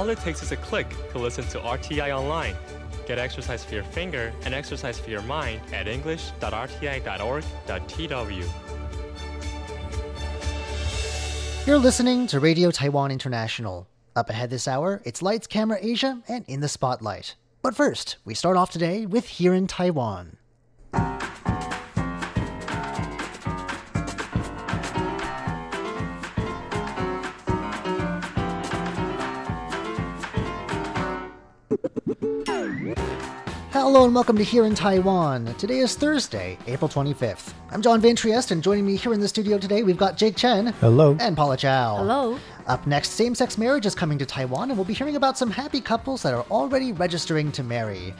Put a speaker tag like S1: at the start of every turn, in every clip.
S1: All it takes is a click to listen to RTI online. Get exercise for your finger and exercise for your mind at english.rti.org.tw.
S2: You're listening to Radio Taiwan International. Up ahead this hour, it's Lights, Camera Asia, and In the Spotlight. But first, we start off today with Here in Taiwan. Hello and welcome to Here in Taiwan. Today is Thursday, April 25th. I'm John Van Trieste, and joining me here in the studio today, we've got Jake Chen.
S3: Hello.
S2: And Paula Chow.
S4: Hello.
S2: Up next, same sex marriage is coming to Taiwan, and we'll be hearing about some happy couples that are already registering to marry.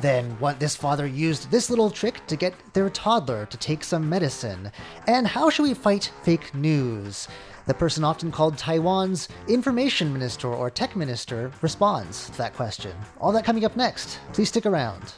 S2: Then, what this father used this little trick to get their toddler to take some medicine. And how should we fight fake news? The person often called Taiwan's information minister or tech minister responds to that question. All that coming up next. Please stick around.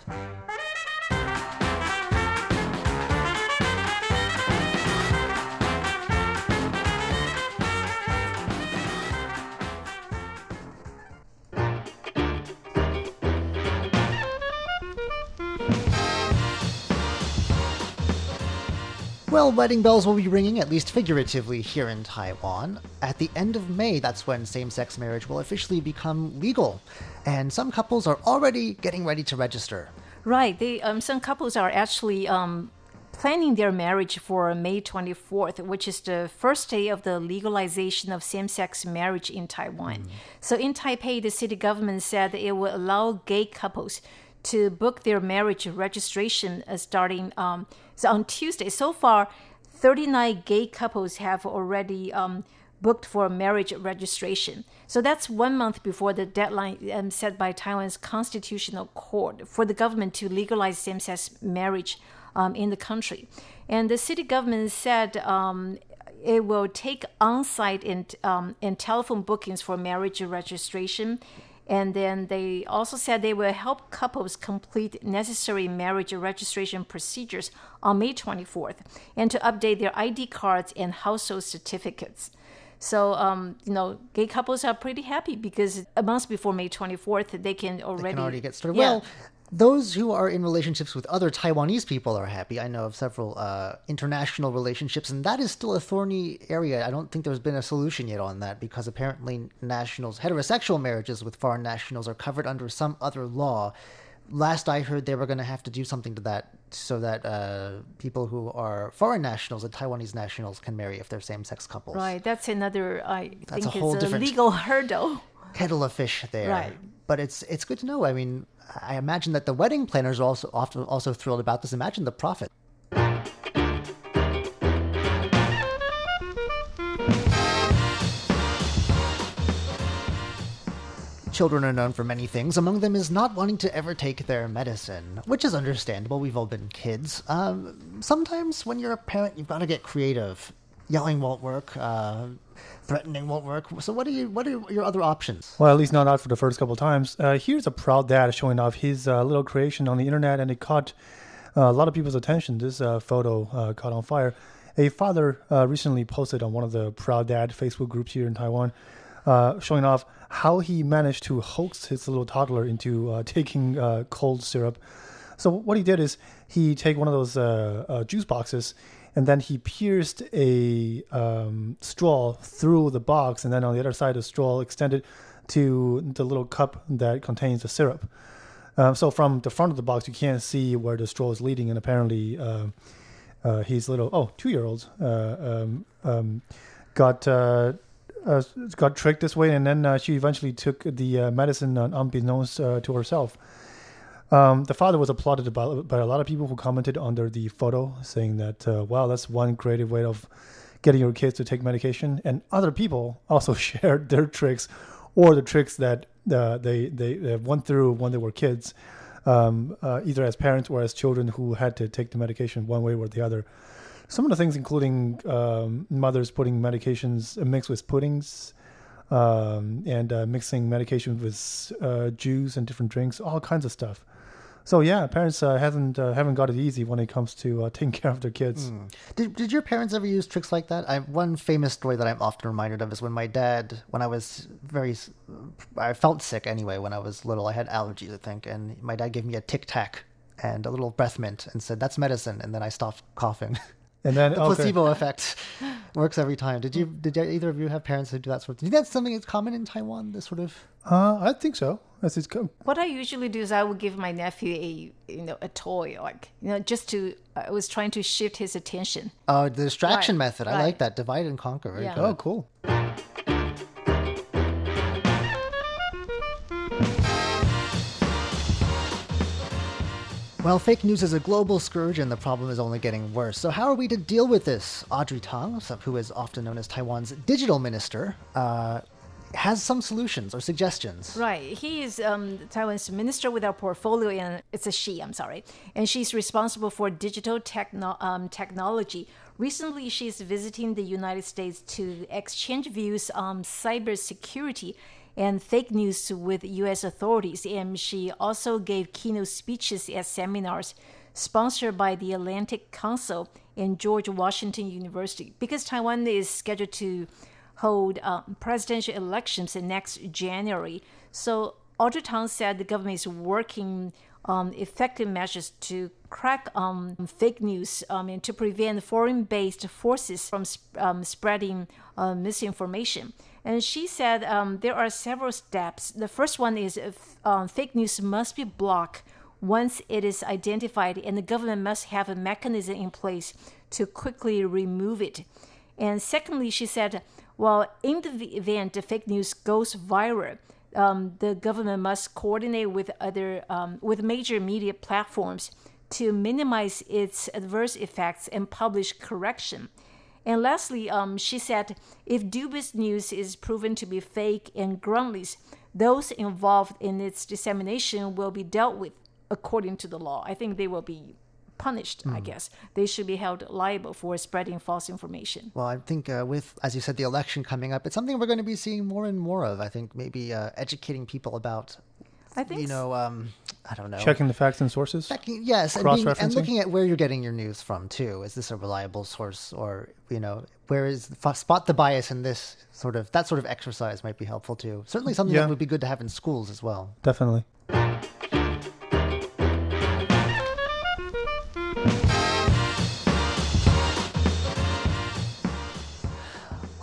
S2: Well, wedding bells will be ringing, at least figuratively, here in Taiwan. At the end of May, that's when same sex marriage will officially become legal. And some couples are already getting ready to register.
S4: Right. They, um, some couples are actually um, planning their marriage for May 24th, which is the first day of the legalization of same sex marriage in Taiwan. Mm. So in Taipei, the city government said it will allow gay couples to book their marriage registration uh, starting um, so on Tuesday. So far, 39 gay couples have already um, booked for marriage registration. So that's one month before the deadline um, set by Taiwan's constitutional court for the government to legalize same sex marriage um, in the country. And the city government said um, it will take on site and, um, and telephone bookings for marriage registration and then they also said they will help couples complete necessary marriage registration procedures on May 24th and to update their ID cards and household certificates. So, um, you know, gay couples are pretty happy because a month before May 24th, they can already,
S2: they can already get started.
S4: Yeah.
S2: Well, those who are in relationships with other Taiwanese people are happy. I know of several uh, international relationships, and that is still a thorny area. I don't think there's been a solution yet on that because apparently nationals, heterosexual marriages with foreign nationals, are covered under some other law. Last I heard, they were going to have to do something to that so that uh, people who are foreign nationals and Taiwanese nationals can marry if they're same-sex couples.
S4: Right, that's another. I
S2: That's a
S4: think
S2: whole
S4: it's a
S2: different-
S4: legal hurdle.
S2: Kettle of fish there.
S4: Right.
S2: But it's it's good to know. I mean, I imagine that the wedding planners are also often also thrilled about this. Imagine the profit. Children are known for many things. Among them is not wanting to ever take their medicine, which is understandable. We've all been kids. Um, sometimes when you're a parent, you've got to get creative. Yelling won't work. Uh, threatening won't work. So what are you? What are your other options?
S3: Well, at least not out for the first couple times. Uh, here's a proud dad showing off his uh, little creation on the internet, and it caught uh, a lot of people's attention. This uh, photo uh, caught on fire. A father recently posted on one of the proud dad Facebook groups here in Taiwan, showing off how he managed to hoax his little toddler into taking cold syrup. So what he did is he take one of those juice boxes, and then he pierced a um, straw through the box, and then on the other side, the straw extended to the little cup that contains the syrup. Um, so from the front of the box, you can't see where the straw is leading, and apparently, uh, uh, his little oh two year old uh, um, um, got uh, uh, got tricked this way, and then she eventually took the medicine unbeknownst to herself. Um, the father was applauded by, by a lot of people who commented under the photo, saying that uh, wow, that's one creative way of getting your kids to take medication. And other people also shared their tricks or the tricks that uh, they, they they went through when they were kids, um, uh, either as parents or as children who had to take the medication one way or the other. Some of the things, including um, mothers putting medications mixed with puddings, um, and uh, mixing medication with uh, juice and different drinks, all kinds of stuff. So yeah, parents uh, haven't uh, haven't got it easy when it comes to uh, taking care of their kids.
S2: Did, did your parents ever use tricks like that? I, one famous story that I'm often reminded of is when my dad, when I was very, I felt sick anyway when I was little. I had allergies, I think, and my dad gave me a Tic Tac and a little breath mint and said, "That's medicine," and then I stopped coughing.
S3: And then
S2: the
S3: okay.
S2: placebo effect works every time. Did you? Did either of you have parents who do that sort of? Do you think that's something that's common in Taiwan? This sort of.
S3: Uh, I think so. As it's co-
S4: What I usually do is I would give my nephew a you know a toy like you know just to I was trying to shift his attention.
S2: Oh, the distraction
S4: Right,
S2: method. I like that. Divide and conquer. Very
S4: Yeah.
S2: good.
S3: oh cool.
S2: Well, fake news is a global scourge and the problem is only getting worse. So, how are we to deal with this? Audrey Tang, who is often known as Taiwan's digital minister, uh, has some solutions or suggestions.
S4: Right. He is um, Taiwan's minister with our portfolio, and it's a she, I'm sorry. And she's responsible for digital techno- um, technology. Recently, she's visiting the United States to exchange views on cybersecurity and fake news with U.S. authorities. And she also gave keynote speeches at seminars sponsored by the Atlantic Council and George Washington University. Because Taiwan is scheduled to hold uh, presidential elections in next January. So Audrey Tang said the government is working on effective measures to crack um, fake news um, and to prevent foreign-based forces from sp- um, spreading uh, misinformation. And she said um, there are several steps. The first one is if, um, fake news must be blocked once it is identified, and the government must have a mechanism in place to quickly remove it. And secondly, she said, well, in the event the fake news goes viral, um, the government must coordinate with other um, with major media platforms to minimize its adverse effects and publish correction. And lastly, um, she said, if dubious news is proven to be fake and groundless, those involved in its dissemination will be dealt with according to the law. I think they will be punished, I guess. They should be held liable for spreading false information.
S2: Well, I think uh, with, as you said, the election coming up, it's something we're going to be seeing more and more of. I think maybe uh, educating people about,
S4: I think
S2: you know, um, I don't know.
S3: Checking the facts and sources.
S2: Checking, yes, and, being, and looking at where you're getting your news from too. Is this a reliable source, or you know, where is spot the bias in this sort of that sort of exercise might be helpful too. Certainly, something
S3: Yeah.
S2: that would be good to have in schools as well.
S3: Definitely.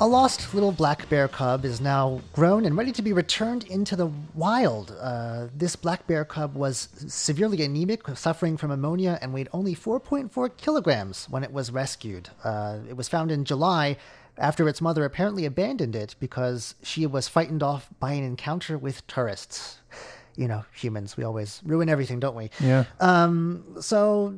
S2: A lost little black bear cub is now grown and ready to be returned into the wild. Uh, this black bear cub was severely anemic, suffering from pneumonia, and weighed only 4.4 kilograms when it was rescued. Uh, it was found in July after its mother apparently abandoned it because she was frightened off by an encounter with tourists. You know, humans, we always ruin everything, don't we?
S3: Yeah.
S2: Um, so,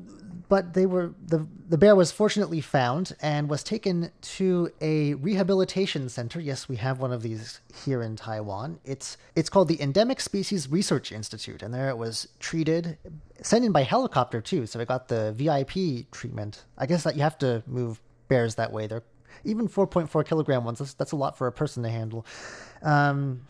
S2: but they were the the bear was fortunately found and was taken to a rehabilitation center. Yes, we have one of these here in Taiwan. It's it's called the Endemic Species Research Institute, and there it was treated, sent in by helicopter too. So it got the VIP treatment. I guess that you have to move bears that way. They're even 4.4 kilogram ones. That's, that's a lot for a person to handle. Um,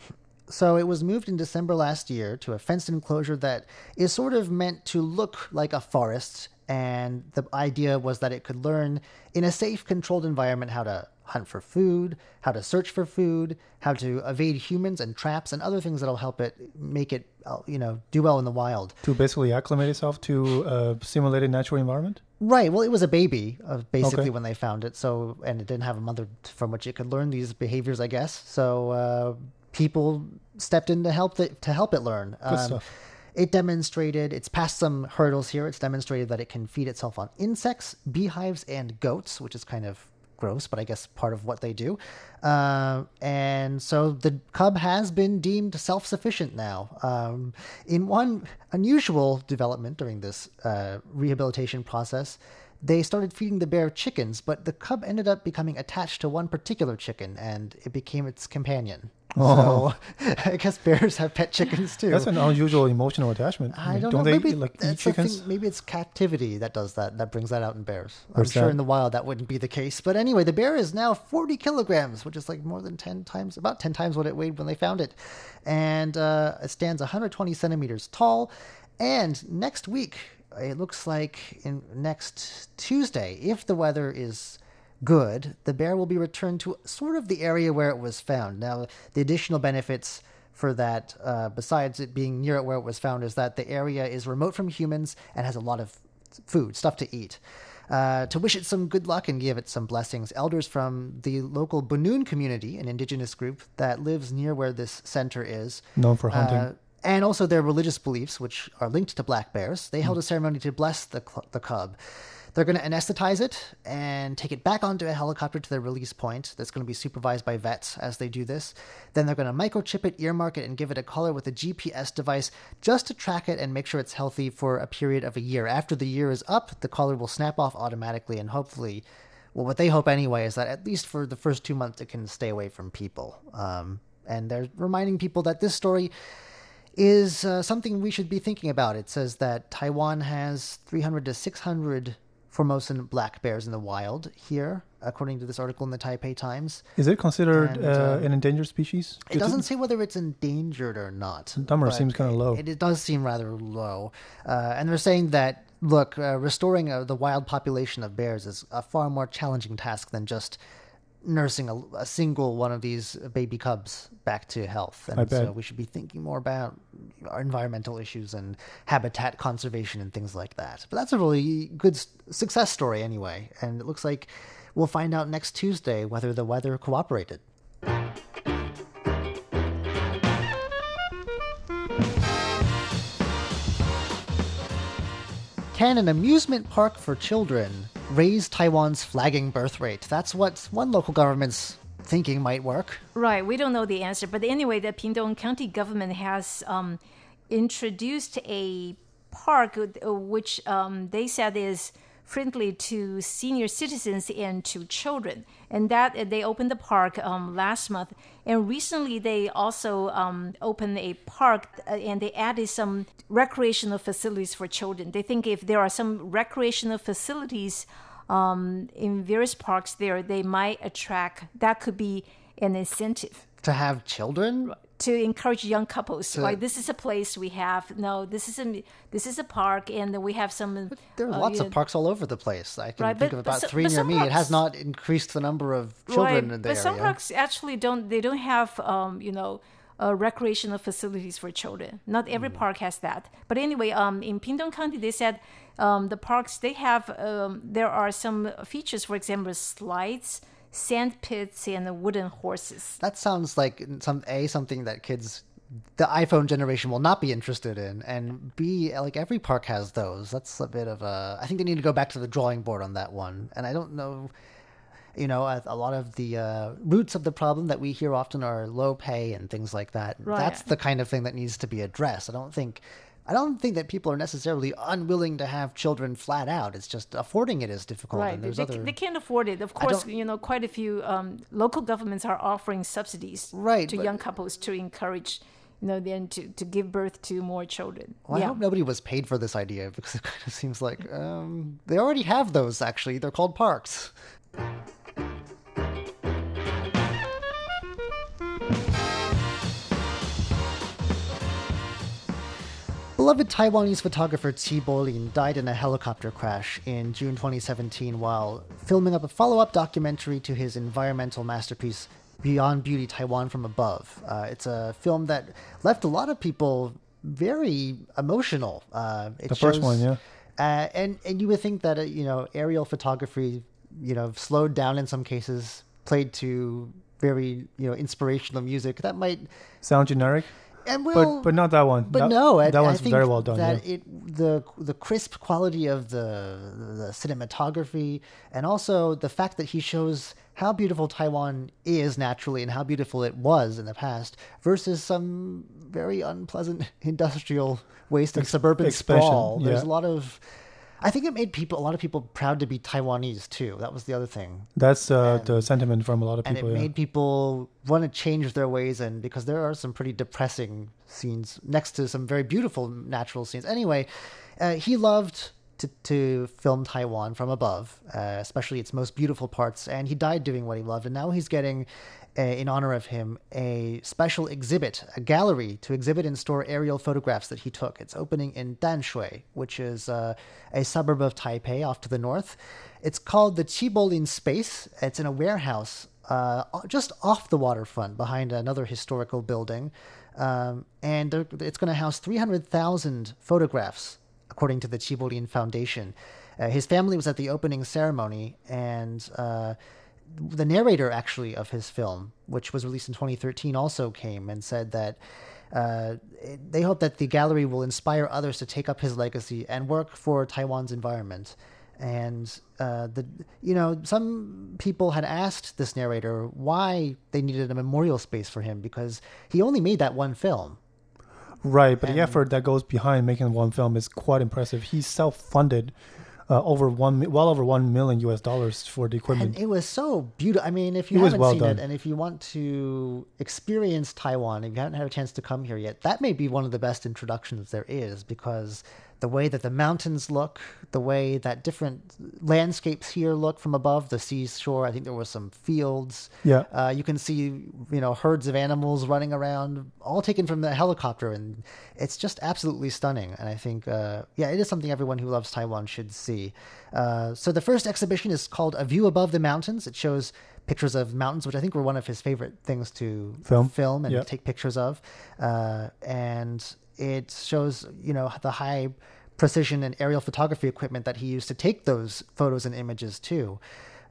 S2: so it was moved in December last year to a fenced enclosure that is sort of meant to look like a forest. And the idea was that it could learn in a safe, controlled environment how to hunt for food, how to search for food, how to evade humans and traps, and other things that'll help it make it, uh, you know, do well in the wild.
S3: To basically acclimate itself to a simulated natural environment.
S2: Right. Well, it was a baby, uh, basically,
S3: Okay.
S2: when they found it. So, and it didn't have a mother from which it could learn these behaviors, I guess. So, uh, people stepped in to help it to help it learn. Um. It demonstrated. It's passed some hurdles here. It's demonstrated that it can feed itself on insects, beehives, and goats, which is kind of gross, but I guess part of what they do. Uh, and so the cub has been deemed self sufficient now. Um, in one unusual development during this uh, rehabilitation process, they started feeding the bear chickens, but the cub ended up becoming attached to one particular chicken and it became its companion. So I guess bears have pet chickens too.
S3: Oh. That's an unusual emotional attachment.
S2: I don't,
S3: don't
S2: know.
S3: they
S2: maybe
S3: like eat chickens?
S2: Maybe it's captivity that does that. That brings that out in bears. I'm sure
S3: that?
S2: in the wild that wouldn't be the case. But anyway, the bear is now 40 kilograms, which is like more than 10 times, about 10 times what it weighed when they found it, and uh, it stands 120 centimeters tall. And next week, it looks like in next Tuesday, if the weather is good, the bear will be returned to sort of the area where it was found. Now, the additional benefits for that, uh, besides it being near it where it was found, is that the area is remote from humans and has a lot of food, stuff to eat. Uh, to wish it some good luck and give it some blessings, elders from the local Bunun community, an indigenous group that lives near where this center is,
S3: Known for hunting.
S2: uh, and also their religious beliefs, which are linked to black bears. They held a ceremony to bless the, the cub. They're going to anesthetize it and take it back onto a helicopter to their release point. That's going to be supervised by vets as they do this. Then they're going to microchip it, earmark it, and give it a collar with a GPS device just to track it and make sure it's healthy for a period of a year. After the year is up, the collar will snap off automatically, and hopefully, well, what they hope anyway is that at least for the first two months, it can stay away from people. Um, and they're reminding people that this story is uh, something we should be thinking about. It says that Taiwan has 300 to 600 Formosan black bears in the wild here, according to this article in the Taipei Times.
S3: Is it considered
S2: and,
S3: uh,
S2: uh,
S3: an endangered species?
S2: It doesn't say whether it's endangered or not.
S3: Number seems kinda low.
S2: It, it does seem rather low. Uh, and they're saying that, look, uh, restoring uh, the wild population of bears is a far more challenging task than just nursing a, a single one of these baby cubs back to health. And so we should be thinking more about our environmental issues and habitat conservation and things like that. But that's a really good success story anyway. And it looks like we'll find out next Tuesday whether the weather cooperated. Can an amusement park for children raise Taiwan's flagging birth rate? That's what one local government's thinking might work.
S4: Right, we don't know the answer, but anyway, the Pingdong County government has um, introduced a park uh, which um, they said is friendly to senior citizens and to children, and that they opened the park um, last month. And recently, they also um, opened a park uh, and they added some recreational facilities for children. They think if there are some recreational facilities um, in various parks there, they might attract. That could be an incentive
S2: To have children?
S4: To encourage young couples. like this is a place we have. No, this is a this is a park, and we have some.
S2: There are
S4: uh,
S2: lots of
S4: know,
S2: parks all over the place. I can
S4: Right,
S2: think
S4: but-
S2: of about
S4: so-
S2: three
S4: but
S2: near me. It has not increased the number of children
S4: right,
S2: in the
S4: but
S2: area.
S4: some parks actually don't. They don't have um, you know. Uh, recreational facilities for children. Not every
S2: Hmm.
S4: park has that. But anyway, um, in Pingdong County, they said um, the parks they have. Um, there are some features, for example, slides, sand pits, and the wooden horses.
S2: that sounds like some a something that kids the iphone generation will not be interested in and b like every park has those that's a bit of a i think they need to go back to the drawing board on that one and i don't know you know a, a lot of the uh, roots of the problem that we hear often are low pay and things like that
S4: Right.
S2: that's the kind of thing that needs to be addressed i don't think I don't think that people are necessarily unwilling to have children flat out. It's just affording it is difficult.
S4: Right,
S2: And
S4: they,
S2: there's
S4: they,
S2: other
S4: they can't afford it. Of course, you know, quite a few um, local governments are offering subsidies
S2: Right,
S4: to
S2: but-
S4: young couples to encourage, you know, then to, to give birth to more children.
S2: Well, I
S4: yeah,
S2: hope nobody was paid for this idea because it kind of seems like um, they already have those. Actually, they're called parks. Beloved Taiwanese photographer Qi Bolin died in a helicopter crash in June 2017 while filming up a follow up documentary to his environmental masterpiece, Beyond Beauty Taiwan from Above. Uh, it's a film that left a lot of people very emotional. Uh,
S3: The first one, yeah.
S2: Uh, and, and you would think that, uh, you know, aerial photography, you know, slowed down in some cases, played to very, you know, inspirational music. That might
S3: Sound generic,
S2: and
S3: but
S2: will
S3: but not that one.
S2: but
S3: that,
S2: no, I,
S3: that one's
S2: think
S3: very well done.
S2: That
S3: yeah.
S2: it the the crisp quality of the the cinematography and also the fact that he shows how beautiful Taiwan is naturally and how beautiful it was in the past versus some very unpleasant industrial waste and suburban
S3: expansion,
S2: sprawl. There's
S3: yeah.
S2: a lot of I think it made people a lot of people proud to be Taiwanese too. That was the other thing
S3: That's uh, the sentiment from a lot of people.
S2: and it
S3: yeah.
S2: made people want to change their ways and because there are some pretty depressing scenes next to some very beautiful natural scenes anyway uh, he loved to, to film taiwan from above uh, especially its most beautiful parts and he died doing what he loved and now he's getting a, in honor of him a special exhibit, a gallery to exhibit and store aerial photographs that he took. It's opening in Danshui, which is uh, a suburb of Taipei off to the north. It's called the Chi Po-lin Space. It's in a warehouse uh, just off the waterfront behind another historical building. Um, and it's going to house 300,000 photographs, according to the Chi Po-lin Foundation. Uh, his family was at the opening ceremony, and uh, the narrator, actually, of his film, which was released in 2013, also came and said that. Uh, they hope that the gallery will inspire others to take up his legacy and work for Taiwan's environment and uh, the you know some people had asked this narrator why they needed a memorial space for him because he only made that one film.
S3: Right, but and, the effort that goes behind making one film is quite impressive. He self-funded uh, over one, well over one million U.S. dollars for the equipment.
S2: And it was so beautiful. I mean, if you it haven't well seen done. it, and if you want to experience Taiwan, if you haven't had a chance to come here yet, that may be one of the best introductions there is because the way that the mountains look, the way that different landscapes here look from above the seashore. I think there were some fields.
S3: Yeah.
S2: Uh, you can see, you know, herds of animals running around, all taken from the helicopter, and it's just absolutely stunning. And I think, uh, yeah, it is something everyone who loves Taiwan should see. Uh, so the first exhibition is called A View Above the Mountains. It shows pictures of mountains, which I think were one of his favorite things to
S3: film,
S2: film and take pictures of. Uh, and it shows, you know, the high precision and aerial photography equipment that he used to take those photos and images too.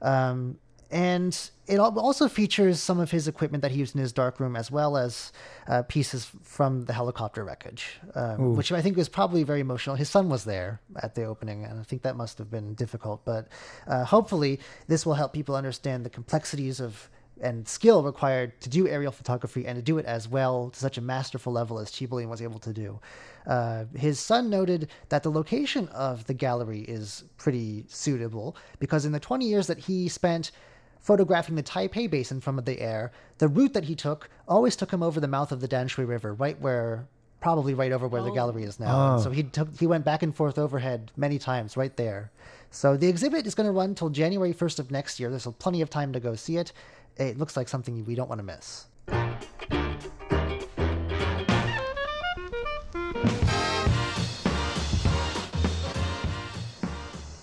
S2: Um, and it also features some of his equipment that he used in his darkroom, as well as uh, pieces from the helicopter wreckage, um, which I think was probably very emotional. His son was there at the opening, and I think that must have been difficult. But uh, hopefully, this will help people understand the complexities of and skill required to do aerial photography and to do it as well to such a masterful level as Chi Po-lin was able to do. Uh, his son noted that the location of the gallery is pretty suitable because in the 20 years that he spent photographing the Taipei Basin from the air, the route that he took always took him over the mouth of the Danshui River, right where probably right over where oh. the gallery is now. Oh. So he took, he went back and forth overhead many times right there. So the exhibit is going to run until January 1st of next year. There's plenty of time to go see it it looks like something we don't want to miss.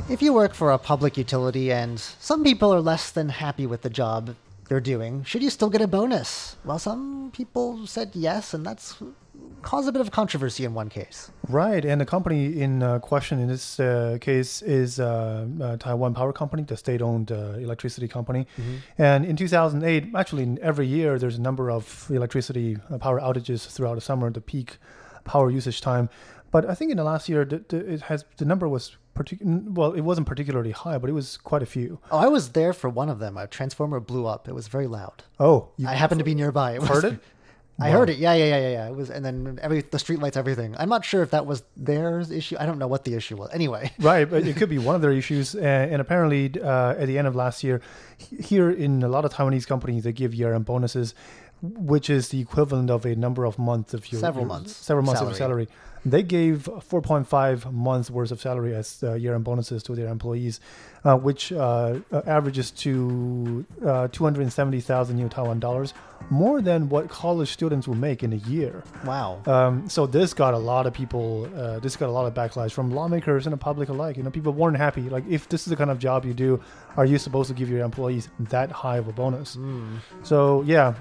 S2: If you work for a public utility and some people are less than happy with the job they're doing, should you still get a bonus? Well, some people said yes, and that's caused a bit of controversy in one case.
S3: Right, and the company in uh, question in this uh, case is uh, uh Taiwan Power Company, the state-owned uh, electricity company. Mm-hmm. And in 2008, actually, every year there's a number of electricity uh, power outages throughout the summer, the peak power usage time. But I think in the last year, the, the, it has the number was partic- well, it wasn't particularly high, but it was quite a few.
S2: Oh, I was there for one of them. A transformer blew up. It was very loud.
S3: Oh,
S2: I happened to be nearby.
S3: It heard it?
S2: I heard it. Yeah, yeah, yeah, yeah, yeah. It was, and then every the streetlights, everything. I'm not sure if that was their issue. I don't know what the issue was. Anyway,
S3: right, but it could be one of their issues. Uh, and apparently, uh, at the end of last year, here in a lot of Taiwanese companies, they give year-end bonuses, which is the equivalent of a number of months of your
S2: several your, months,
S3: several months salary. of salary. They gave 4.5 months worth of salary as uh, year-end bonuses to their employees, uh, which uh, uh averages to uh, 270,000 new Taiwan dollars, more than what college students will make in a year.
S2: Wow.
S3: Um, so this got a lot of people. Uh, this got a lot of backlash from lawmakers and the public alike. You know, people weren't happy. Like, if this is the kind of job you do, are you supposed to give your employees that high of a bonus? Mm. So yeah,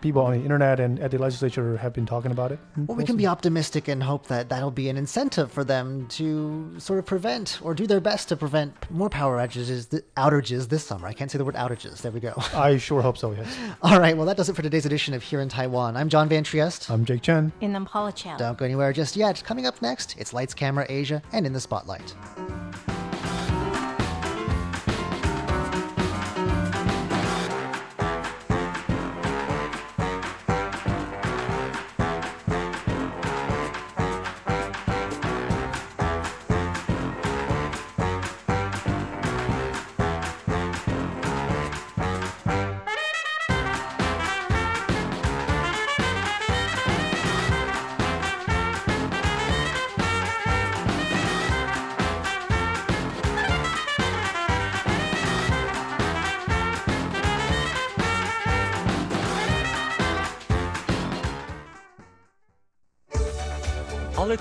S3: people on the internet and at the legislature have been talking about it.
S2: Well, we can be optimistic and hope hope that that'll be an incentive for them to sort of prevent or do their best to prevent more power outages, outages this summer. I can't say the word outages. There we go.
S3: I sure hope so, yes.
S2: All right, well, that does it for today's edition of Here in Taiwan. I'm John Van Triest.
S3: I'm Jake Chen.
S4: And I'm Paula Chow.
S2: Don't go anywhere just yet. Coming up next, it's Lights, Camera, Asia, and In the Spotlight.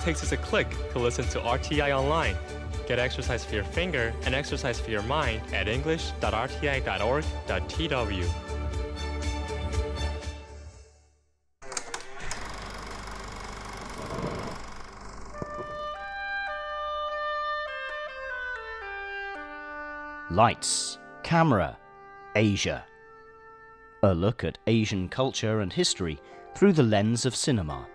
S1: Takes is a click to listen to RTI online. Get exercise for your finger and exercise for your mind at english.rti.org.tw.
S5: Lights, Camera, Asia. A look at Asian culture and history through the lens of cinema.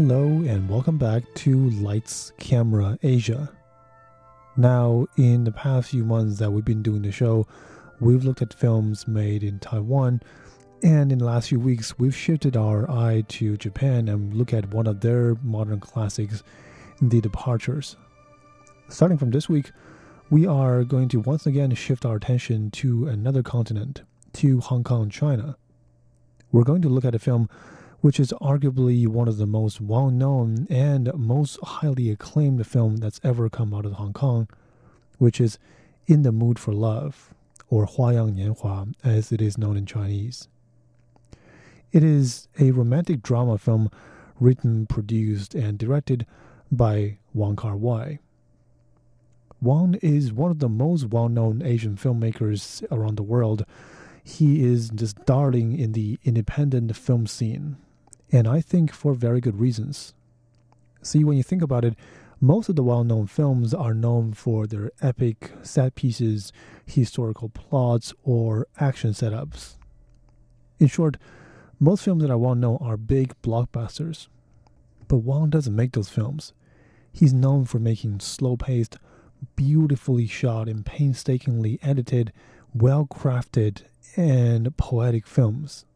S3: Hello and welcome back to Lights Camera Asia. Now, in the past few months that we've been doing the show, we've looked at films made in Taiwan, and in the last few weeks, we've shifted our eye to Japan and look at one of their modern classics, The Departures. Starting from this week, we are going to once again shift our attention to another continent, to Hong Kong, China. We're going to look at a film which is arguably one of the most well known and most highly acclaimed film that's ever come out of Hong Kong, which is In the Mood for Love, or Huayang Nianhua, as it is known in Chinese. It is a romantic drama film written, produced, and directed by Wong Kar Wai. Wong is one of the most well known Asian filmmakers around the world. He is just darling in the independent film scene and I think for very good reasons. See, when you think about it, most of the well known films are known for their epic set pieces, historical plots, or action setups. In short, most films that are well known are big blockbusters. But Wong doesn't make those films. He's known for making slow paced, beautifully shot, and painstakingly edited, well crafted, and poetic films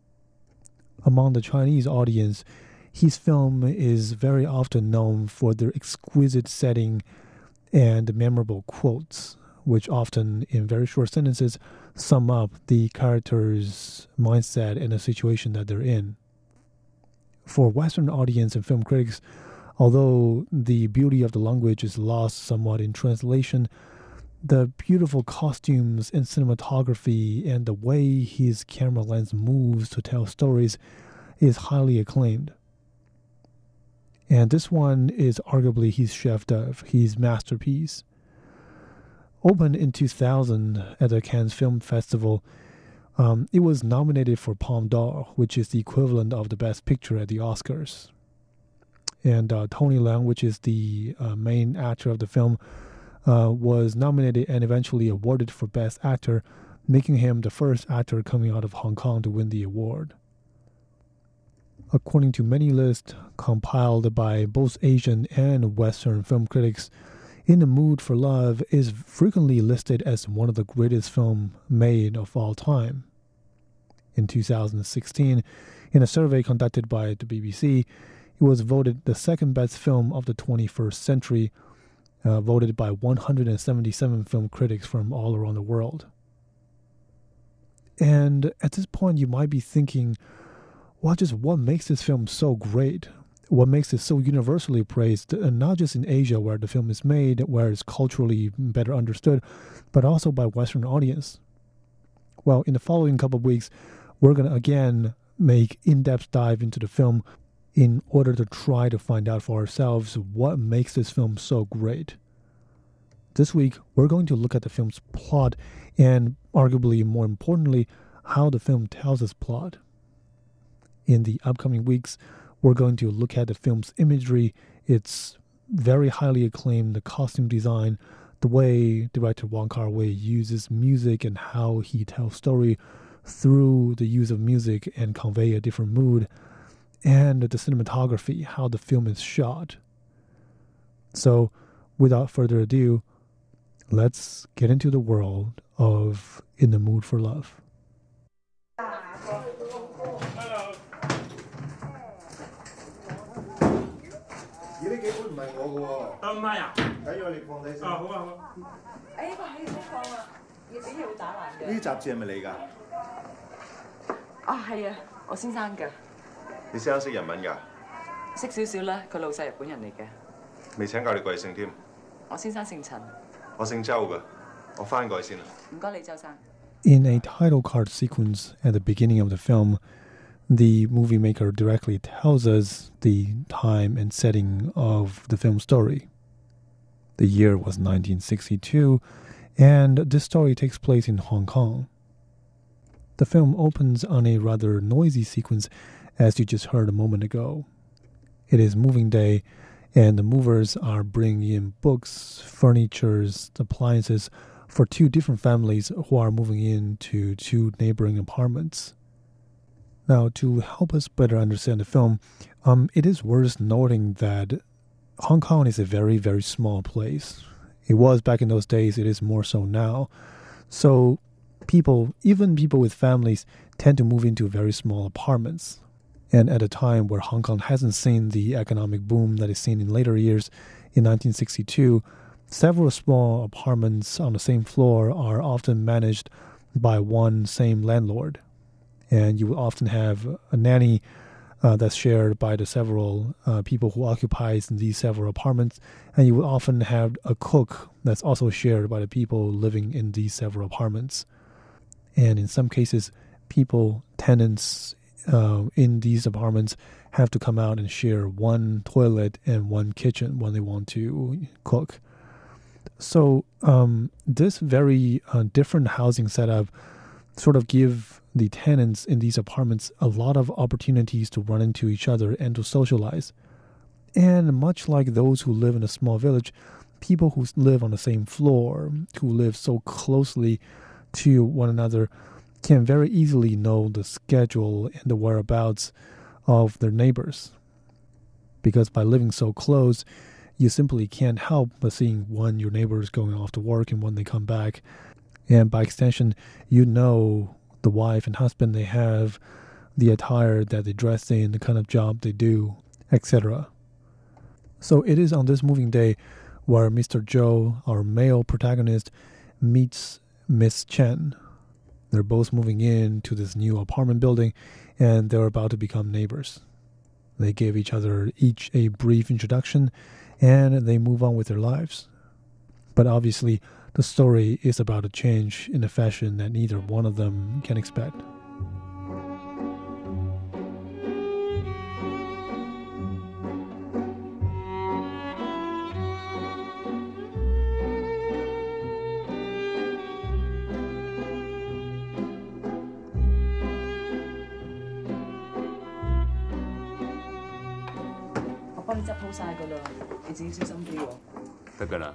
S3: among the Chinese audience, his film is very often known for their exquisite setting and memorable quotes, which often, in very short sentences, sum up the character's mindset and the situation that they're in. For Western audience and film critics, although the beauty of the language is lost somewhat in translation, the beautiful costumes and cinematography and the way his camera lens moves to tell stories is highly acclaimed. And this one is arguably his chef d'oeuvre, his masterpiece. Opened in 2000 at the Cannes Film Festival, um, it was nominated for Palme d'Or, which is the equivalent of the Best Picture at the Oscars. And uh, Tony Leung, which is the uh, main actor of the film, uh, was nominated and eventually awarded for Best Actor, making him the first actor coming out of Hong Kong to win the award. According to many lists compiled by both Asian and Western film critics, In the Mood for Love is frequently listed as one of the greatest films made of all time. In 2016, in a survey conducted by the BBC, it was voted the second best film of the 21st century uh, voted by 177 film critics from all around the world. And at this point, you might be thinking, well, just what makes this film so great? What makes it so universally praised, and not just in Asia where the film is made, where it's culturally better understood, but also by Western audience? Well, in the following couple of weeks, we're going to again make in-depth dive into the film in order to try to find out for ourselves what makes this film so great. This week, we're going to look at the film's plot and, arguably more importantly, how the film tells its plot. In the upcoming weeks, we're going to look at the film's imagery, its very highly acclaimed the costume design, the way director Wong Kar Wai uses music and how he tells story through the use of music and convey a different mood and the cinematography, how the film is shot. So, without further ado, let's get into the world of In the Mood for Love.
S6: 咦，呢几杯唔系我嘅喎。
S7: 得咪啊？
S6: 紧要你放低先。
S7: 啊好啊好啊。
S8: 哎，呢个可以释放啦，要俾嘢会打烂嘅。
S6: 呢啲杂志系咪你㗎？
S8: 啊，系啊，我先生嘅。
S6: 你先生识日文㗎？
S8: 识少少啦，佢老细日本人嚟嘅。
S6: 未请教你贵姓添？
S8: 我先生姓陈，
S6: 我姓周㗎，我翻过去先啦。
S8: 唔该你周生。
S3: In a title card sequence at the beginning of the film, the movie maker directly tells us the time and setting of the film story. The year was 1962, and this story takes place in Hong Kong. The film opens on a rather noisy sequence, as you just heard a moment ago. It is moving day, and the movers are bringing in books, furnitures, appliances for two different families who are moving into two neighboring apartments. Now, to help us better understand the film, um, it is worth noting that Hong Kong is a very, very small place. It was back in those days, it is more so now. So, people, even people with families, tend to move into very small apartments. And at a time where Hong Kong hasn't seen the economic boom that is seen in later years, in 1962, several small apartments on the same floor are often managed by one same landlord. And you will often have a nanny uh, that's shared by the several uh, people who occupies these several apartments, and you will often have a cook that's also shared by the people living in these several apartments. And in some cases, people, tenants uh, in these apartments have to come out and share one toilet and one kitchen when they want to cook. So um, this very uh, different housing setup sort of give the tenants in these apartments a lot of opportunities to run into each other and to socialize. And much like those who live in a small village, people who live on the same floor, who live so closely to one another, can very easily know the schedule and the whereabouts of their neighbors. Because by living so close, you simply can't help but seeing when your neighbor is going off to work and when they come back. And by extension, you know the wife and husband they have, the attire that they dress in, the kind of job they do, etc. So it is on this moving day where Mr. Joe, our male protagonist, meets Miss Chen. They're both moving in to this new apartment building and they're about to become neighbors. They give each other each a brief introduction and they move on with their lives. But obviously, the story is about a change in a fashion that neither one of them can expect.
S8: 啦。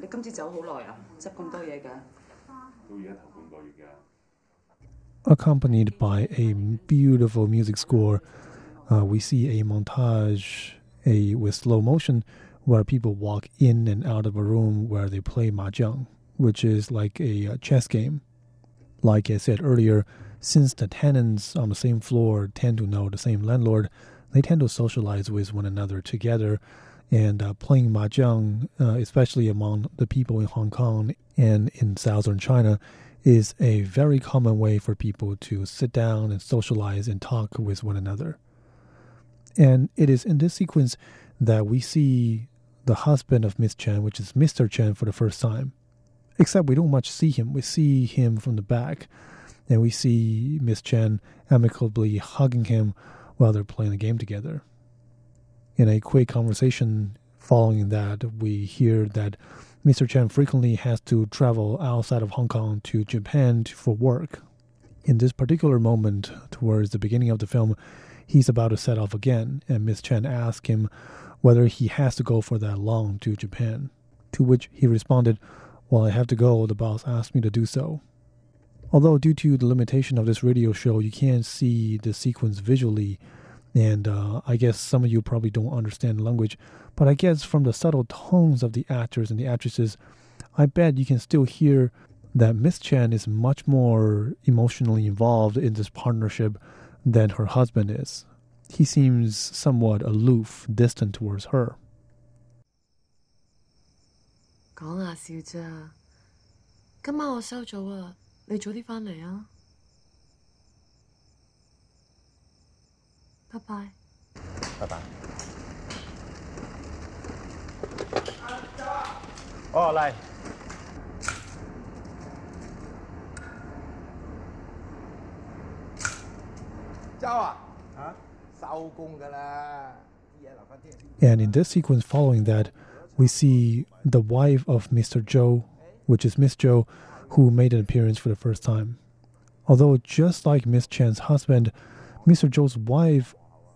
S8: 你今次走好耐啊，执咁多嘢㗎。
S7: 到而家头半个月㗎。
S3: Accompanied by a beautiful music score, uh, we see a montage a with slow motion where people walk in and out of a room where they play mahjong, which is like a uh, chess game. Like I said earlier, since the tenants on the same floor tend to know the same landlord, they tend to socialize with one another together. And uh, playing mahjong, uh, especially among the people in Hong Kong and in southern China, is a very common way for people to sit down and socialize and talk with one another. And it is in this sequence that we see the husband of Miss Chen, which is Mr. Chen, for the first time. Except we don't much see him. We see him from the back, and we see Miss Chen amicably hugging him while they're playing the game together. In a quick conversation following that, we hear that Mr. Chen frequently has to travel outside of Hong Kong to Japan for work. In this particular moment, towards the beginning of the film, he's about to set off again, and Miss Chen asks him whether he has to go for that long to Japan. To which he responded, Well, I have to go, the boss asked me to do so. Although, due to the limitation of this radio show, you can't see the sequence visually, and uh, I guess some of you probably don't understand the language, but I guess from the subtle tones of the actors and the actresses, I bet you can still hear that Miss Chen is much more emotionally involved in this partnership than her husband is. He seems somewhat aloof, distant towards her.
S9: 讲下笑啫。今晚我收咗啊， 你早啲翻嚟啊。 拜拜。
S10: 拜拜。哦，嚟。
S11: 周啊，吓收工噶啦，啲嘢留翻听日先。
S3: And in this sequence following that, we see the wife of Mr. Joe, which is Miss Joe, who made an appearance for the first time. Although, just like Miss Chen's husband, Mr. Zhou's wife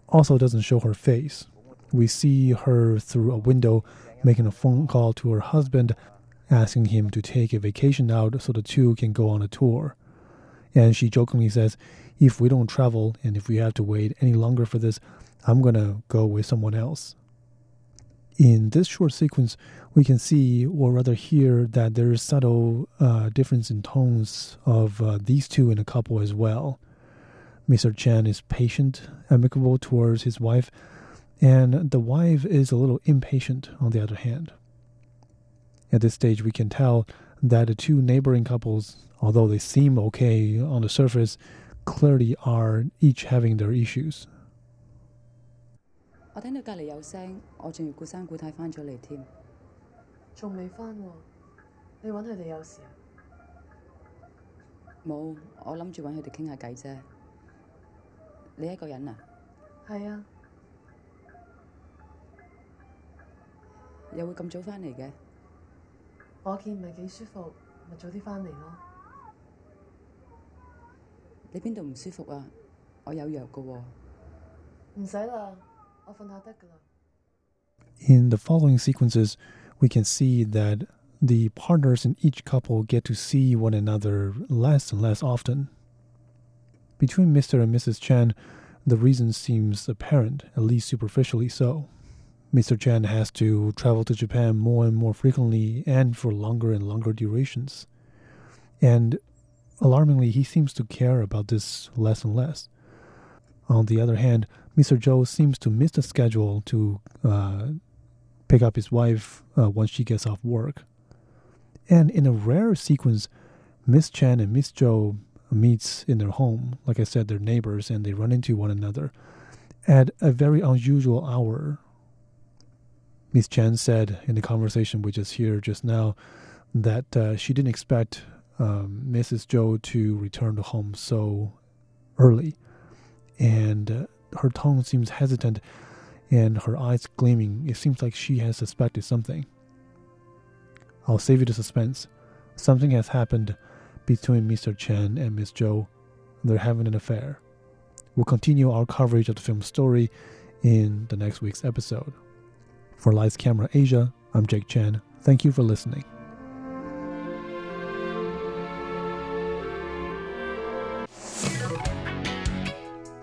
S3: also doesn't show her face. We see her through a window making a phone call to her husband, asking him to take a vacation out so the two can go on a tour. And she jokingly says, If we don't travel and if we have to wait any longer for this, I'm gonna go with someone else. In this short sequence, we can see, or rather hear, that there is subtle uh, difference in tones of uh, these two in a couple as well. Mr. Chen is patient, amicable towards his wife, and the wife is a little impatient on the other hand. At this stage, we can tell that the two neighboring couples, although they seem okay on the surface, clearly are each having their issues.
S12: 我聽到隔離有聲，我仲要顧生顧太翻咗嚟添。
S9: 仲未翻喎？你揾佢哋有事啊？
S12: 冇，我諗住揾佢哋傾下偈啫。你一個人啊？
S9: 係啊，
S12: 又會咁早翻嚟嘅？
S9: 我見唔係幾舒服，咪早啲翻嚟咯。
S12: 你邊度唔舒服啊？我有藥噶喎。
S9: 唔使啦。
S3: In the following sequences, we can see that the partners in each couple get to see one another less and less often. Between Mr. and Mrs. Chen, the reason seems apparent, at least superficially so. Mr. Chen has to travel to Japan more and more frequently and for longer and longer durations. And alarmingly, he seems to care about this less and less. On the other hand, Mr. Zhou seems to miss the schedule to uh, pick up his wife uh, once she gets off work. And in a rare sequence, Miss Chen and Miss Zhou meets in their home. Like I said, they're neighbors and they run into one another at a very unusual hour. Miss Chen said in the conversation we just hear just now that uh, she didn't expect um, Mrs. Zhou to return to home so early. And uh, her tone seems hesitant and her eyes gleaming. It seems like she has suspected something. I'll save you the suspense. Something has happened between Mr. Chen and Miss Zhou. They're having an affair. We'll continue our coverage of the film's story in the next week's episode. For Lights Camera Asia, I'm Jake Chen. Thank you for listening.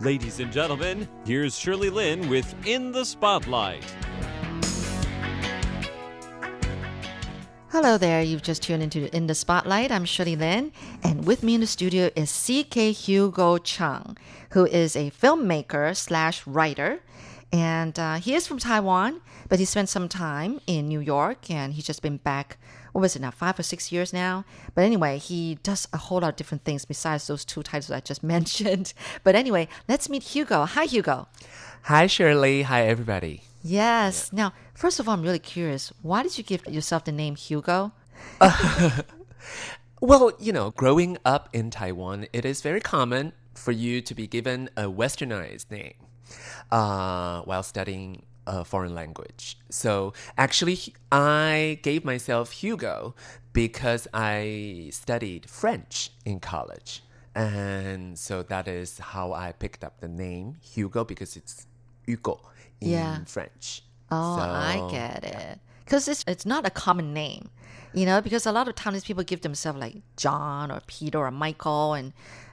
S13: Ladies and gentlemen, here's Shirley Lin with In the Spotlight.
S14: Hello there, you've just tuned into In the Spotlight. I'm Shirley Lin, and with me in the studio is C.K. Hugo Chung, who is a filmmaker slash writer. And uh, he is from Taiwan, but he spent some time in New York, and he's just been back, what was it now, five or six years now? But anyway, he does a whole lot of different things besides those two titles I just mentioned. But anyway, let's meet Hugo. Hi, Hugo.
S15: Hi, Shirley. Hi, everybody.
S14: Yes. Now, first of all, I'm really curious. Why did you give yourself the name Hugo?
S15: Well, you know, growing up in Taiwan, it is very common for you to be given a westernized name uh, while studying a foreign language. So actually, I gave myself Hugo because I studied French in college. And so that is how I picked up the name Hugo because it's Hugo in
S14: Yeah.
S15: French.
S14: Oh, I
S15: So,
S14: get it. Because it's, it's not a common name, you know, because a lot of times people give themselves like John or Peter or Michael and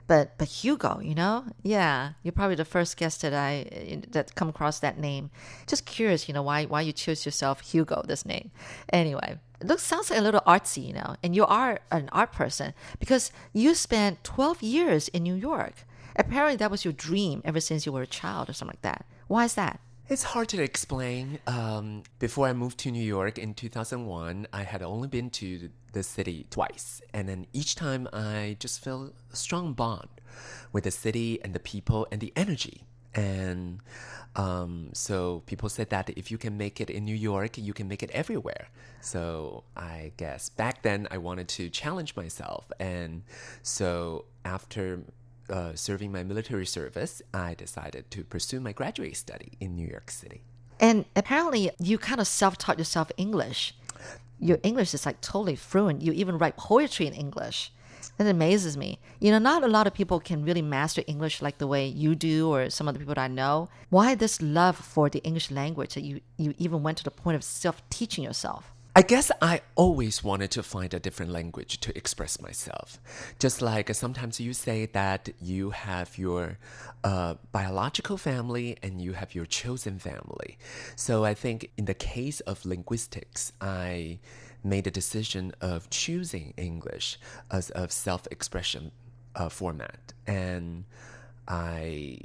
S14: but but Hugo, you know? Yeah, you're probably the first guest that I that come across that name. Just curious, you know, why why you choose yourself Hugo this name. Anyway, it looks sounds like a little artsy, you know. And you are an art person because you spent 12 years in New York. Apparently that was your dream ever since you were a child or something like that. Why is that?
S15: It's hard to explain. Um, before I moved to New York in 2001, I had only been to the city twice. And then each time I just felt a strong bond with the city and the people and the energy And um, so people said that if you can make it in New York, you can make it everywhere. So I guess back then I wanted to challenge myself. And so after uh, serving my military service, I decided to pursue my graduate study in New York City.
S14: And apparently, you kind of self taught yourself English. Your English is like totally fluent. You even write poetry in English. That amazes me. You know, not a lot of people can really master English like the way you do or some of the people that I know. Why this love for the English language that you, you even went to the point of self teaching yourself?
S15: I guess I always wanted to find a different language to express myself. Just like sometimes you say that you have your uh, biological family and you have your chosen family. So I think in the case of linguistics, I made a decision of choosing English as a self expression uh, format. And I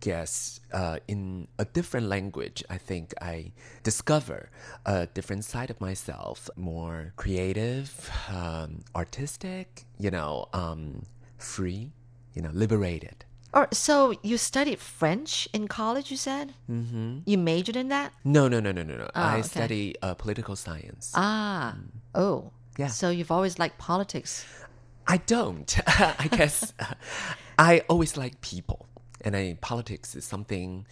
S15: guess uh, in a different language, I think I discover a different side of myself, more creative, um, artistic, you know, um, free, you know, liberated.
S14: Or so you studied French in college? You said
S15: Mm-hmm.
S14: you majored in that.
S15: No, no, no, no, no, no.
S14: Oh,
S15: I
S14: okay.
S15: study uh, political science.
S14: Ah, oh,
S15: Yeah.
S14: So you've always liked politics.
S15: I don't. I guess I always like people, and I, politics is something.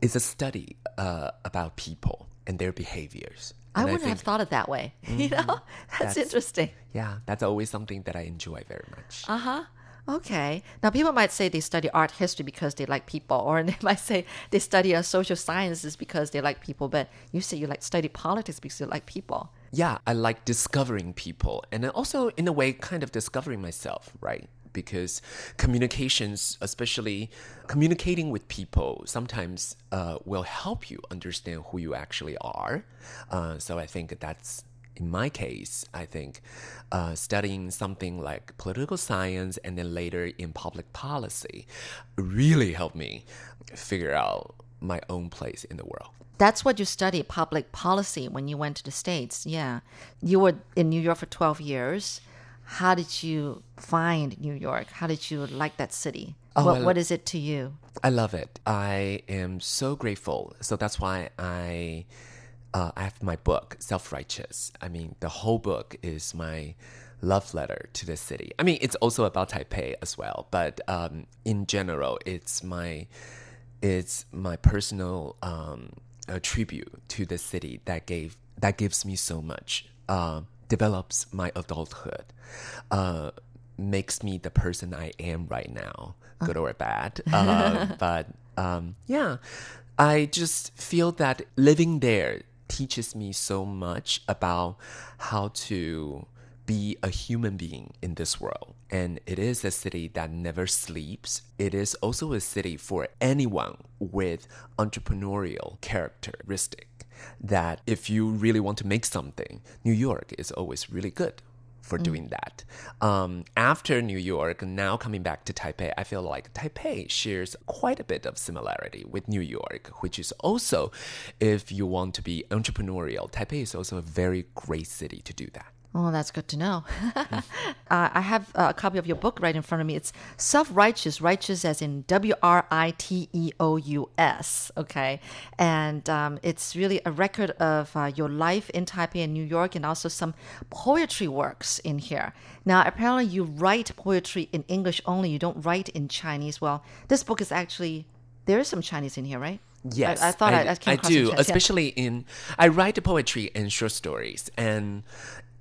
S15: It's a study uh, about people and their behaviors.
S14: I wouldn't have
S15: think-
S14: thought it that way. You
S15: Mhm.
S14: know, that's, interesting.
S15: Yeah, that's always something that I enjoy very much.
S14: Uh huh. Okay. Now, people might say they study art history because they like people, or they might say they study uh, social sciences because they like people. But you say you like study politics because you like people.
S15: Yeah, I like discovering people and also, in a way, kind of discovering myself, right? Because communications, especially communicating with people, sometimes uh, will help you understand who you actually are. Uh, so I think that's, in my case, I think uh, studying something like political science and then later in public policy really helped me figure out my own place in the world.
S14: That's what you studied, public policy, when you went to the States. Yeah. You were in New York for 12 years. How did you find New York? How did you like that city?
S15: Oh,
S14: what, what is it to you?
S15: I love it. I am so grateful. So that's why I uh, I have my book, Self Writeous. I mean, the whole book is my love letter to the city. I mean, it's also about Taipei as well, but um, in general, it's my it's my personal um, tribute to the city that gave that gives me so much. Uh, develops my adulthood. Uh, makes me the person I am right now, good or bad. Uh, but um, yeah, I just feel that living there teaches me so much about how to be a human being in this world. And it is a city that never sleeps. It is also a city for anyone with entrepreneurial characteristic that if you really want to make something, New York is always really good for
S14: Mm.
S15: doing that. Um, after New York, now coming back to Taipei, I feel like Taipei shares quite a bit of similarity with New York, which is also, if you want to be entrepreneurial, Taipei is also a very great city to do that.
S14: Oh, that's good to know. uh, I have a copy of your book right in front of me. It's Self Writeous, righteous as in W R I T E O U S. Okay. And um, it's really a record of uh, your life in Taipei and New York and also some poetry works in here. Now, apparently, you write poetry in English only, you don't write in Chinese. Well, this book is actually, there is some Chinese in here, right?
S15: Yes,
S14: I, I thought I, I, some
S15: do, especially in I write poetry and short stories, and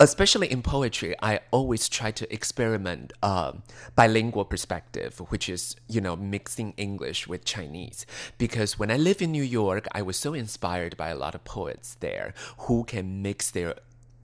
S15: especially in poetry, I always try to experiment uh, bilingual perspective, which is you know mixing English with Chinese. Because when I live in New York, I was so inspired by a lot of poets there who can mix their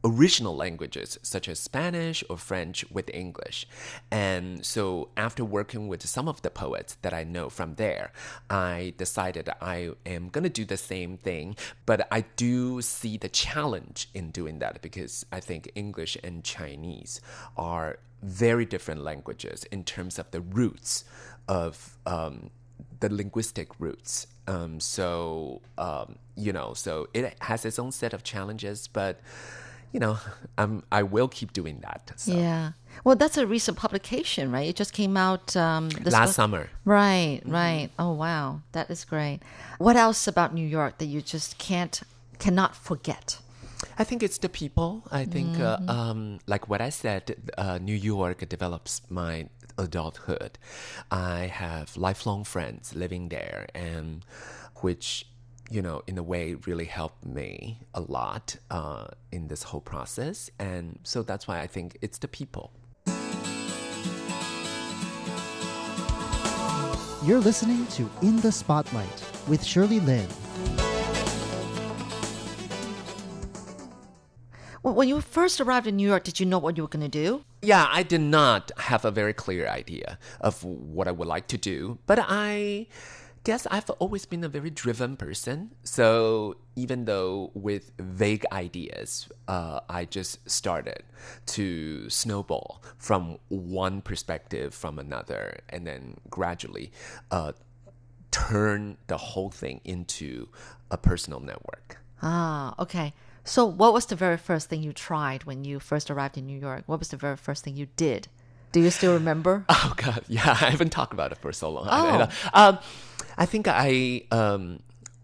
S15: original languages such as Spanish or French with English. And so after working with some of the poets that I know from there, I decided I am going to do the same thing, but I do see the challenge in doing that because I think English and Chinese are very different languages in terms of the roots of um, the linguistic roots. Um, so, um, you know, so it has its own set of challenges, but you know, I'm, I will keep doing that. So.
S14: Yeah. Well, that's a recent publication, right? It just came out um, this
S15: Last
S14: book-
S15: summer.
S14: Right, right. Oh, wow. That is great. What else about New York that you just can't, cannot forget?
S15: I think it's the people. I think,
S14: Mhm.
S15: uh, um, like what I said, uh, New York develops my adulthood. I have lifelong friends living there, and which, you know, in a way, really helped me a lot uh, in this whole process. And so that's why I think it's the people.
S2: You're listening to In the Spotlight with Shirley Lin.
S14: When when you first arrived in New York, did you know what you were going to do?
S15: Yeah, I did not have a very clear idea of what I would like to do, but I guess I've always been a very driven person. So even though with vague ideas, uh, I just started to snowball from one perspective from another, and then gradually uh, turn the whole thing into a personal network.
S14: Ah, okay. So, what was the very first thing you tried when you first arrived in New York? What was the very first thing you did? Do you still remember?
S15: Oh God, yeah, I haven't talked about it for so long.
S14: Oh.
S15: um, I think I, um,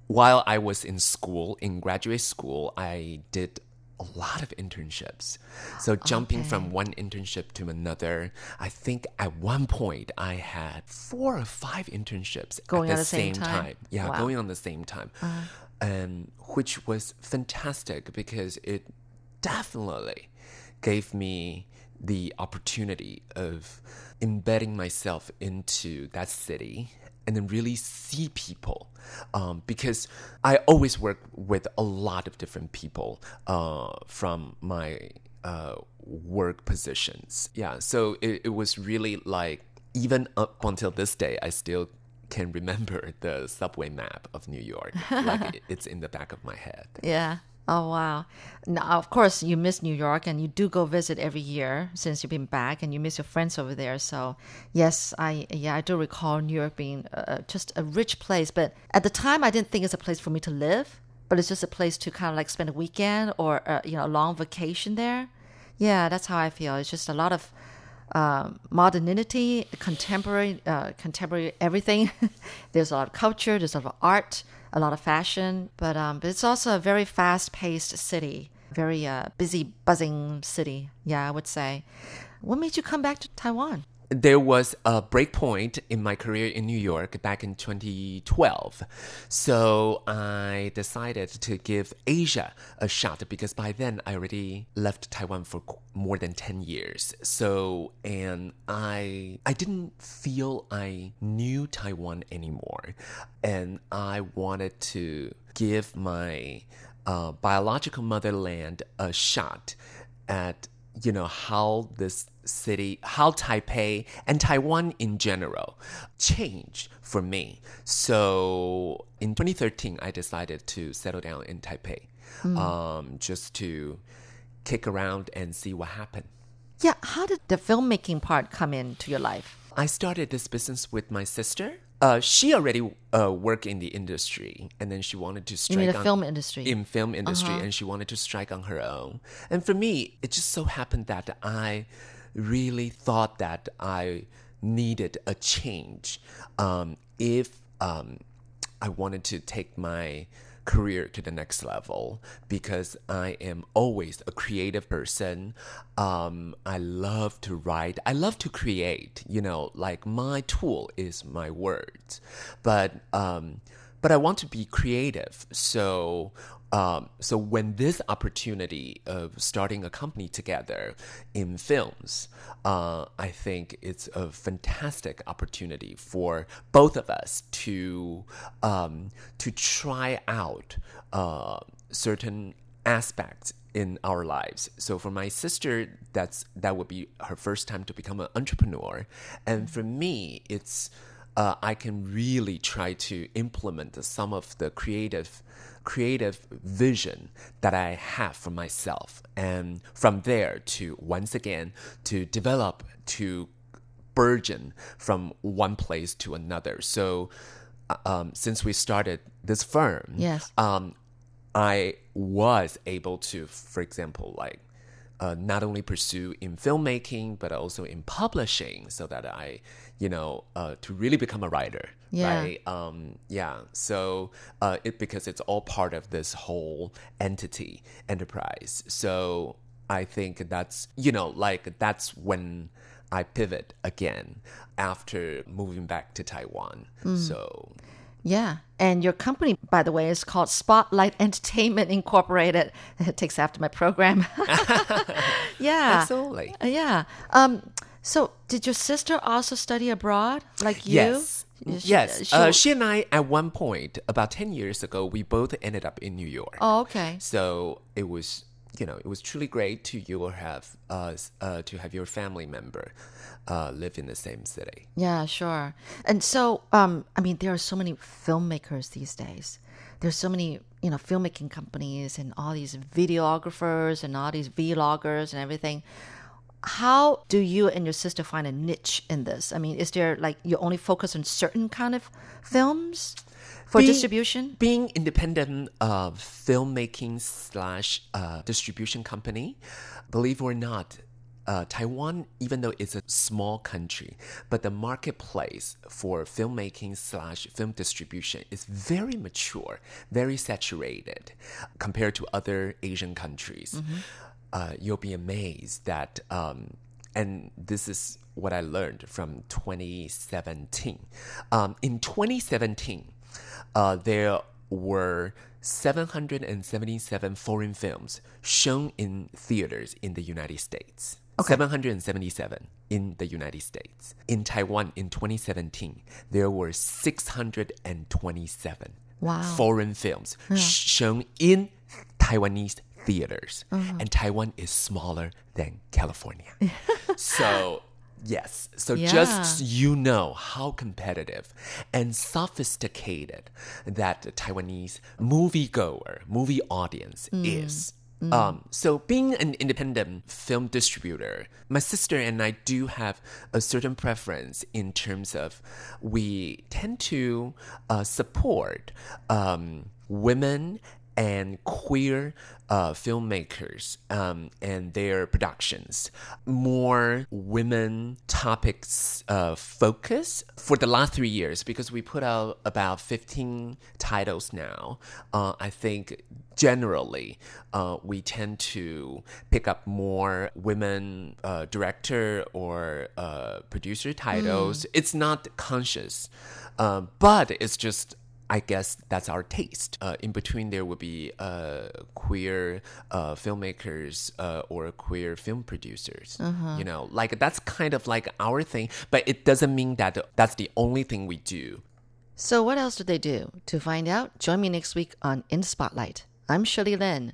S15: while I was in school, in graduate school, I did a lot of internships. So jumping from one internship to another, I think at one point I had four or five internships
S14: Going
S15: at
S14: the same time?
S15: Yeah,
S14: Wow.
S15: going on the same time,
S14: Uh-huh.
S15: and which was fantastic because it definitely gave me the opportunity of embedding myself into that city and then really see people um, because I always work with a lot of different people uh, from my uh, work positions. Yeah, so it, it was really like even up until this day, I still can remember the subway map of New York. like it, it's in the back of my head.
S14: Yeah. Oh wow! Now, of course, you miss New York, and you do go visit every year since you've been back, and you miss your friends over there. So, yes, I yeah I do recall New York being uh, just a rich place. But at the time, I didn't think it's a place for me to live, but it's just a place to kind of like spend a weekend or uh, you know a long vacation there. Yeah, that's how I feel. It's just a lot of um, modernity, contemporary, uh, contemporary everything. there's a lot of culture. There's a lot of art, a lot of fashion, but um, but it's also a very fast-paced city, very uh, busy, buzzing city. Yeah, I would say. What made you come back to Taiwan?
S15: There was a break point in my career in New York back in 2012. So I decided to give Asia a shot because by then I already left Taiwan for more than 10 years. So, and I, I didn't feel I knew Taiwan anymore. And I wanted to give my uh, biological motherland a shot at you know how this city how taipei and taiwan in general changed for me so in 2013 i decided to settle down in taipei
S14: Mm.
S15: um, just to kick around and see what happened
S14: Yeah, how did the filmmaking part come into your life?
S15: I started this business with my sister. Uh, she already uh, worked in the industry, and then she wanted to strike
S14: mean the
S15: on,
S14: film industry?
S15: In film industry,
S14: Uh-huh.
S15: and she wanted to strike on her own. And for me, it just so happened that I really thought that I needed a change um, if um, I wanted to take my career to the next level because I am always a creative person. Um, I love to write. I love to create. You know, like my tool is my words, but um, but I want to be creative. So um, so when this opportunity of starting a company together in films, uh, I think it's a fantastic opportunity for both of us to um, to try out uh, certain aspects in our lives. So for my sister, that's that would be her first time to become an entrepreneur, and for me, it's uh, I can really try to implement some of the creative creative vision that I have for myself, and from there to once again to develop to burgeon from one place to another. So, uh, um, since we started this firm,
S14: Yes.
S15: um, I was able to, for example, like uh, not only pursue in filmmaking but also in publishing, so that I, you know, uh, to really become a writer.
S14: Yeah.
S15: Right. Um, yeah. So uh, it because it's all part of this whole entity enterprise. So I think that's you know like that's when I pivot again after moving back to Taiwan.
S14: Mm.
S15: So
S14: Yeah. And your company, by the way, is called Spotlight Entertainment Incorporated. It takes after my program. yeah.
S15: Absolutely.
S14: Uh, Yeah. Um, so, did your sister also study abroad like you?
S15: Yes.
S14: She-
S15: yes.
S14: she-
S15: uh, she and I, at one point, about 10 years ago, we both ended up in New York.
S14: Oh, okay.
S15: So it was, you know, it was truly great to you have uh, uh, to have your family member uh, live in the same city.
S14: Yeah, sure. And so, um, I mean, there are so many filmmakers these days. There's so many, you know, filmmaking companies and all these videographers and all these vloggers and everything. How do you and your sister find a niche in this? I mean, is there like you only focus on certain kind of films for
S15: Being-
S14: distribution?
S15: Being independent of filmmaking slash uh, distribution company, believe it or not, uh, Taiwan, even though it's a small country, but the marketplace for filmmaking slash film distribution is very mature, very saturated compared to other Asian countries. Uh, you'll be amazed that, um, and this is what I learned from 2017. Um, in 2017, uh, there were 777 foreign films shown in theaters in the United States. Okay. 777 in the United States. In Taiwan in 2017, there were 627
S14: Wow.
S15: foreign films
S14: Yeah.
S15: shown in Taiwanese theaters.
S14: Mhm.
S15: And Taiwan is smaller than California. so, yes. So
S14: Yeah.
S15: just you know how competitive and sophisticated that Taiwanese moviegoer, movie audience
S14: Mm.
S15: is.
S14: Mm.
S15: Um, so being an independent film distributor, my sister and I do have a certain preference in terms of we tend to uh, support um, women and queer uh, filmmakers um, and their productions. More women topics uh, focus for the last three years because we put out about 15 titles now. Uh, I think generally uh, we tend to pick up more women uh, director or uh, producer titles.
S14: Mm.
S15: It's not conscious, but it's just I guess that's our taste. Uh, in between, there would be uh, queer uh, filmmakers uh, or queer film producers.
S14: Uh-huh.
S15: You know, like that's kind of like our thing, but it doesn't mean that that's the only thing we do.
S14: So, what else do they do? To find out, join me next week on In Spotlight. I'm Shirley Lin.